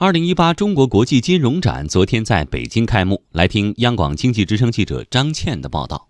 二零一八中国国际金融展昨天在北京开幕，来听央广经济之声记者张倩的报道。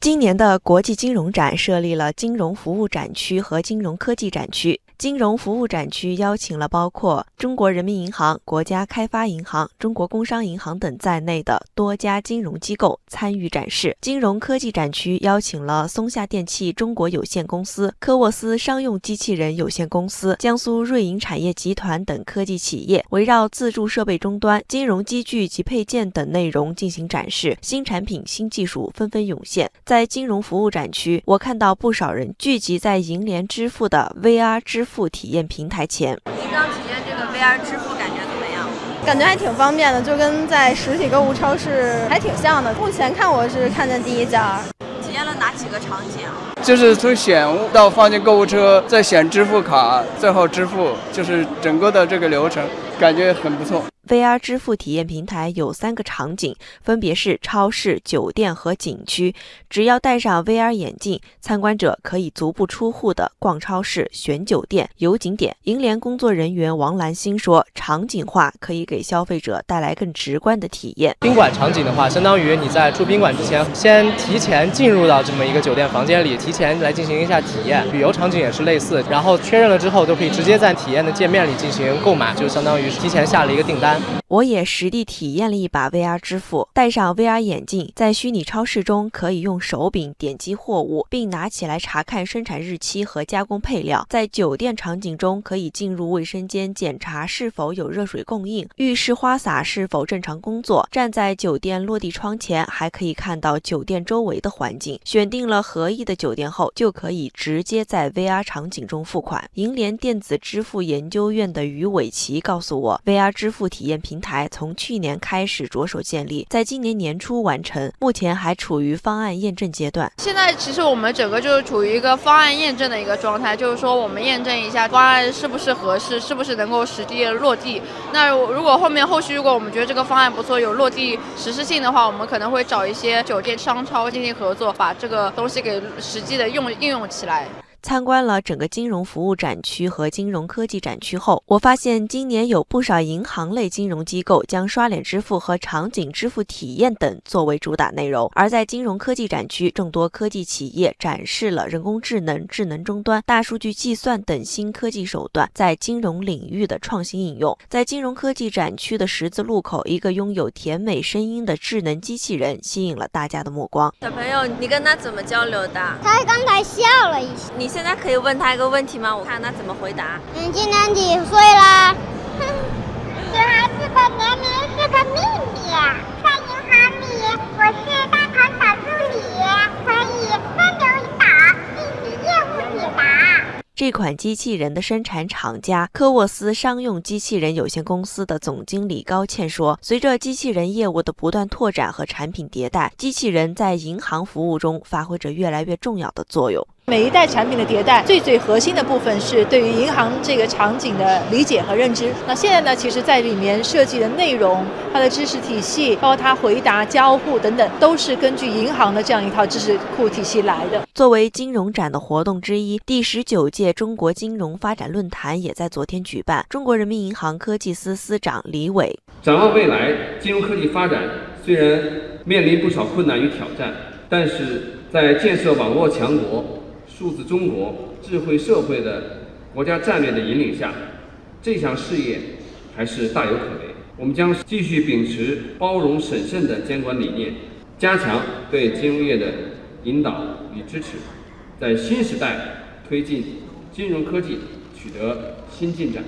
今年的国际金融展设立了金融服务展区和金融科技展区。金融服务展区邀请了包括中国人民银行、国家开发银行、中国工商银行等在内的多家金融机构参与展示。金融科技展区邀请了松下电器中国有限公司、科沃斯商用机器人有限公司、江苏瑞银产业集团等科技企业，围绕自助设备终端、金融机具及配件等内容进行展示。新产品、新技术纷纷涌现。在金融服务展区，我看到不少人聚集在银联支付的 VR 支付。付体验平台前，您刚体验这个 VR 支付感觉怎么样？感觉还挺方便的，就跟在实体购物超市还挺像的。目前看我是看见第一家。体验了哪几个场景？就是从选到放进购物车，再选支付卡，最后支付，就是整个的这个流程，感觉很不错。VR 支付体验平台有三个场景，分别是超市、酒店和景区。只要戴上 VR 眼镜，参观者可以足不出户的逛超市、选酒店、游景点。银联工作人员王兰心说：“场景化可以给消费者带来更直观的体验。宾馆场景的话，相当于你在住宾馆之前，先提前进入到这么一个酒店房间里，提前来进行一下体验。旅游场景也是类似，然后确认了之后，就可以直接在体验的界面里进行购买，就相当于是提前下了一个订单。”我也实地体验了一把 VR 支付，戴上 VR 眼镜，在虚拟超市中可以用手柄点击货物，并拿起来查看生产日期和加工配料。在酒店场景中，可以进入卫生间检查是否有热水供应，浴室花洒是否正常工作。站在酒店落地窗前，还可以看到酒店周围的环境。选定了合意的酒店后，就可以直接在 VR 场景中付款。银联电子支付研究院的于伟奇告诉我，VR 支付体体验平台从去年开始着手建立，在今年年初完成，目前还处于方案验证阶段。现在其实我们整个就是处于一个方案验证的一个状态，就是说我们验证一下方案是不是合适，是不是能够实际落地。那如果后面后续如果我们觉得这个方案不错，有落地实施性的话，我们可能会找一些酒店商超进行合作，把这个东西给实际的用应用起来。参观了整个金融服务展区和金融科技展区后，我发现今年有不少银行类金融机构将刷脸支付和场景支付体验等作为主打内容。而在金融科技展区，众多科技企业展示了人工智能、智能终端、大数据计算等新科技手段在金融领域的创新应用。在金融科技展区的十字路口，一个拥有甜美声音的智能机器人吸引了大家的目光。小朋友，你跟他怎么交流的？他刚才笑了一下。你。现在可以问他一个问题吗？我看他怎么回答。你今年几岁了？女孩子的年龄是个秘密。在银行里，我是大堂小助理，可以分流引导，进行业务解答。这款机器人的生产厂家科沃斯商用机器人有限公司的总经理高倩说：“随着机器人业务的不断拓展和产品迭代，机器人在银行服务中发挥着越来越重要的作用。”每一代产品的迭代，最最核心的部分是对于银行这个场景的理解和认知。那现在呢，其实在里面设计的内容、它的知识体系，包括它回答、交互等等，都是根据银行的这样一套知识库体系来的。作为金融展的活动之一，第十九届中国金融发展论坛也在昨天举办。中国人民银行科技司司长李伟展望未来，金融科技发展虽然面临不少困难与挑战，但是在建设网络强国。数字中国、智慧社会的国家战略的引领下，这项事业还是大有可为。我们将继续秉持包容审慎的监管理念，加强对金融业的引导与支持，在新时代推进金融科技取得新进展。